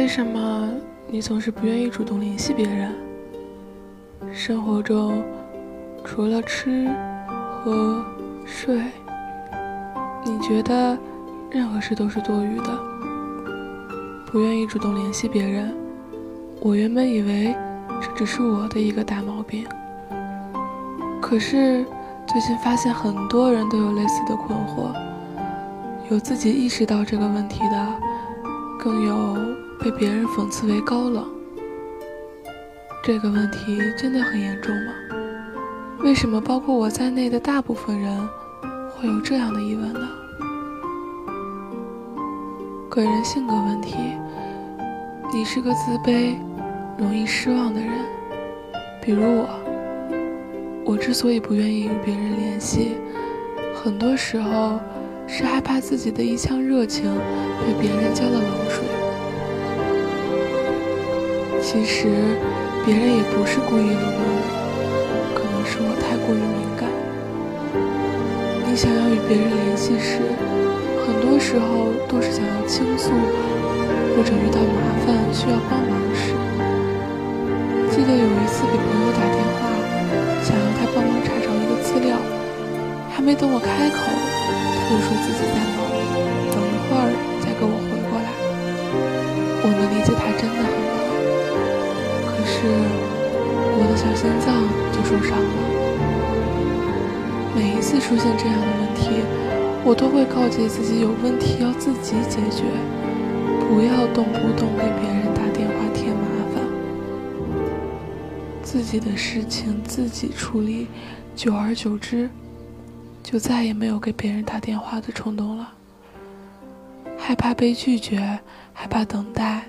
为什么你总是不愿意主动联系别人？生活中除了吃、喝、睡，你觉得任何事都是多余的？不愿意主动联系别人，我原本以为这只是我的一个大毛病。可是最近发现很多人都有类似的困惑，有自己意识到这个问题的，更有被别人讽刺为高冷。这个问题真的很严重吗？为什么包括我在内的大部分人会有这样的疑问呢？个人性格问题，你是个自卑、容易失望的人，比如我。我之所以不愿意与别人联系，很多时候是害怕自己的一腔热情被别人浇了冷水。其实别人也不是故意冷落你，可能是我太过于敏感。你想要与别人联系时，很多时候都是想要倾诉，或者遇到麻烦需要帮忙时。记得有一次给朋友打电话，想要他帮忙查找一个资料，还没等我开口，他就说自己在忙，心脏就受伤了。每一次出现这样的问题。我都会告诫自己，有问题要自己解决，不要动不动给别人打电话添麻烦。自己的事情自己处理，久而久之，就再也没有给别人打电话的冲动了。害怕被拒绝，害怕等待，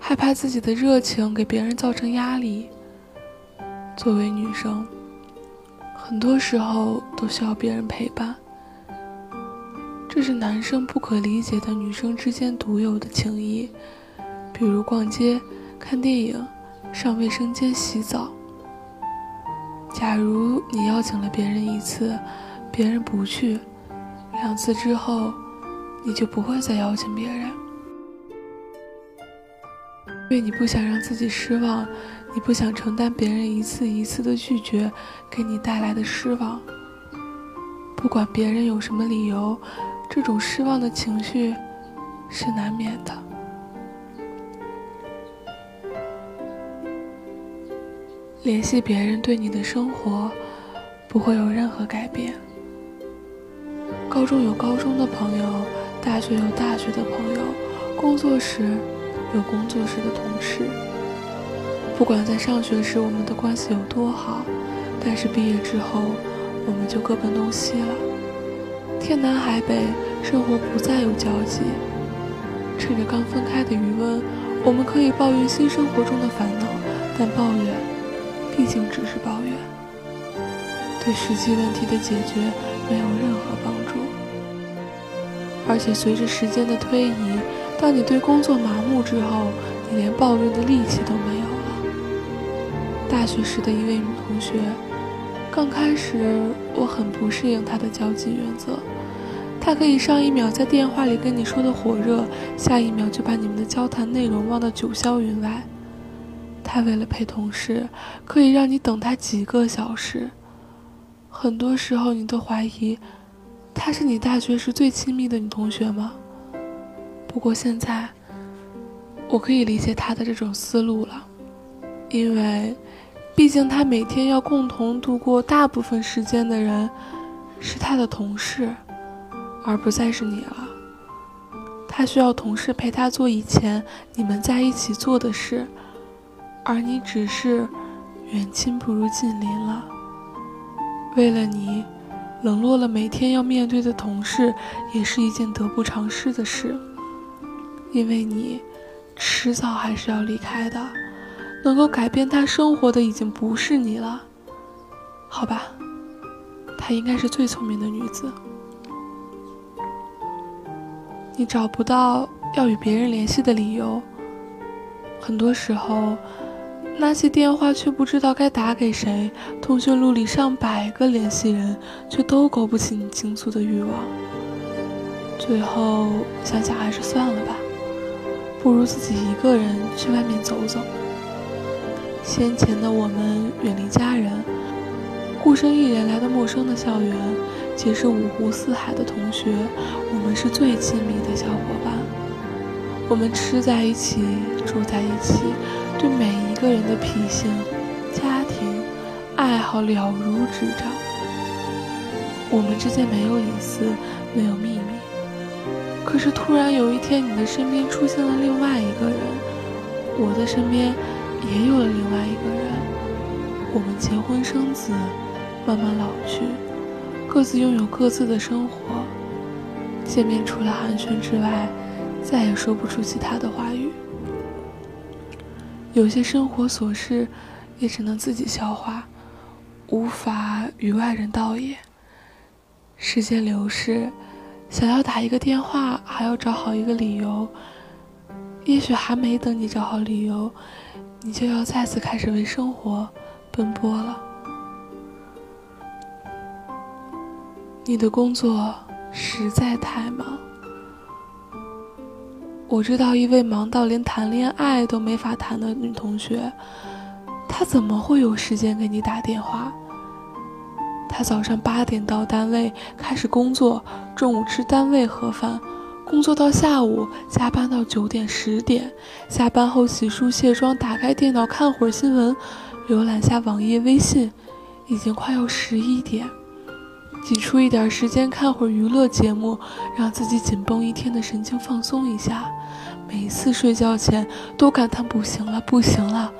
害怕自己的热情给别人造成压力。作为女生，很多时候都需要别人陪伴。这是男生不可理解的女生之间独有的情谊，比如逛街、看电影、上卫生间洗澡。假如你邀请了别人一次，别人不去，两次之后，你就不会再邀请别人，因为你不想让自己失望，你不想承担别人一次一次的拒绝给你带来的失望。不管别人有什么理由。这种失望的情绪是难免的。联系别人对你的生活不会有任何改变。高中有高中的朋友，大学有大学的朋友，工作时有工作时的同事。不管在上学时我们的关系有多好，但是毕业之后我们就各奔东西了。天南海北，生活不再有交集。趁着刚分开的余温，我们可以抱怨新生活中的烦恼，但抱怨毕竟只是抱怨，对实际问题的解决没有任何帮助。而且随着时间的推移，当你对工作麻木之后，你连抱怨的力气都没有。大学时的一位女同学。刚开始我很不适应她的交际原则，她可以上一秒在电话里跟你说的火热，下一秒就把你们的交谈内容忘到九霄云外。她为了陪同事，可以让你等她几个小时，很多时候你都怀疑，她是你大学时最亲密的女同学吗？不过现在，我可以理解她的这种思路了，因为。毕竟，他每天要共同度过大部分时间的人，是他的同事，而不再是你了。他需要同事陪他做以前你们在一起做的事，而你只是远亲不如近邻了。为了你，冷落了每天要面对的同事，也是一件得不偿失的事。因为你，迟早还是要离开的。能够改变他生活的已经不是你了，好吧？她应该是最聪明的女子。你找不到要与别人联系的理由，很多时候拿起电话却不知道该打给谁，通讯录里上百个联系人，却都勾不起你倾诉的欲望。最后想想还是算了吧。不如自己一个人去外面走走。先前的我们远离家人，孤身一人来到陌生的校园，结识五湖四海的同学，我们是最亲密的小伙伴。我们吃在一起，住在一起，对每一个人的脾性、家庭、爱好了如指掌。我们之间没有隐私，没有秘密。可是突然有一天，你的身边出现了另外一个人，我的身边也有了另外一个人。我们结婚生子，慢慢老去，各自拥有各自的生活。见面除了寒暄之外，再也说不出其他的话语。有些生活琐事，也只能自己消化，无法与外人道也。时间流逝，想要打一个电话，还要找好一个理由。也许还没等你找好理由，你就要再次开始为生活奔波了。你的工作实在太忙。我知道一位忙到连谈恋爱都没法谈的女同学，她怎么会有时间给你打电话？她早上八点到单位开始工作，中午吃单位盒饭，工作到下午，加班到九点十点，下班后洗漱卸妆，打开电脑看会儿新闻，浏览下网页微信，已经快要十一点。挤出一点时间看会儿娱乐节目，让自己紧绷一天的神经放松一下。每次睡觉前都感叹不行了，不行了，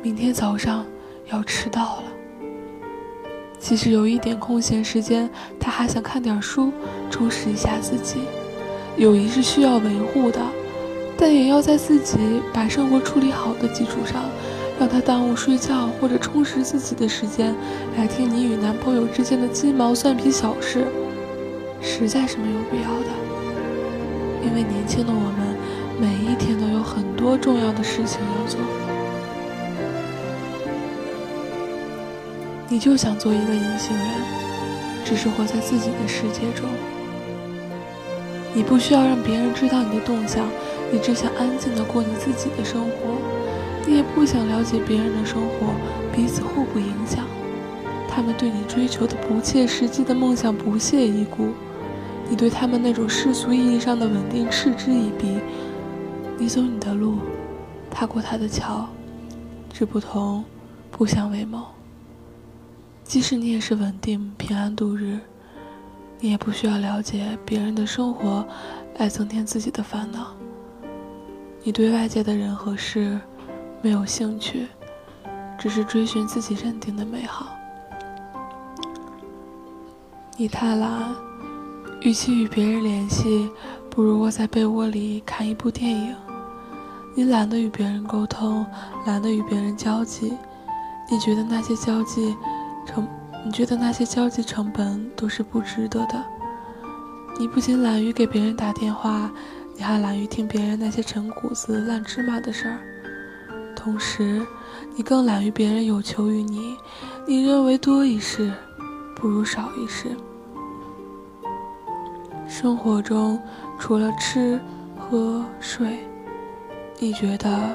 明天早上要迟到了。即使有一点空闲时间，他还想看点书，充实一下自己。友谊是需要维护的，但也要在自己把生活处理好的基础上。让他耽误睡觉或者充实自己的时间，来听你与男朋友之间的鸡毛蒜皮小事，实在是没有必要的。因为年轻的我们，每一天都有很多重要的事情要做。你就想做一个隐形人，只是活在自己的世界中。你不需要让别人知道你的动向，你只想安静的过你自己的生活。你也不想了解别人的生活，彼此互不影响。他们对你追求的不切实际的梦想不屑一顾，你对他们那种世俗意义上的稳定嗤之以鼻。你走你的路，他过他的桥，志不同，不相为谋。即使你也是稳定平安度日，你也不需要了解别人的生活，来增添自己的烦恼。你对外界的人和事。没有兴趣，只是追寻自己认定的美好。你太懒，与其与别人联系，不如窝在被窝里看一部电影。你懒得与别人沟通，懒得与别人交际。你觉得那些交际成，你觉得那些交际成本都是不值得的。你不仅懒于给别人打电话，你还懒于听别人那些陈谷子、烂芝麻的事儿。同时，你更懒于别人有求于你，你认为多一事不如少一事。生活中除了吃、喝、睡，你觉得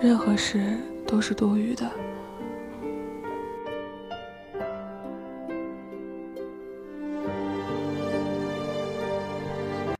任何事都是多余的。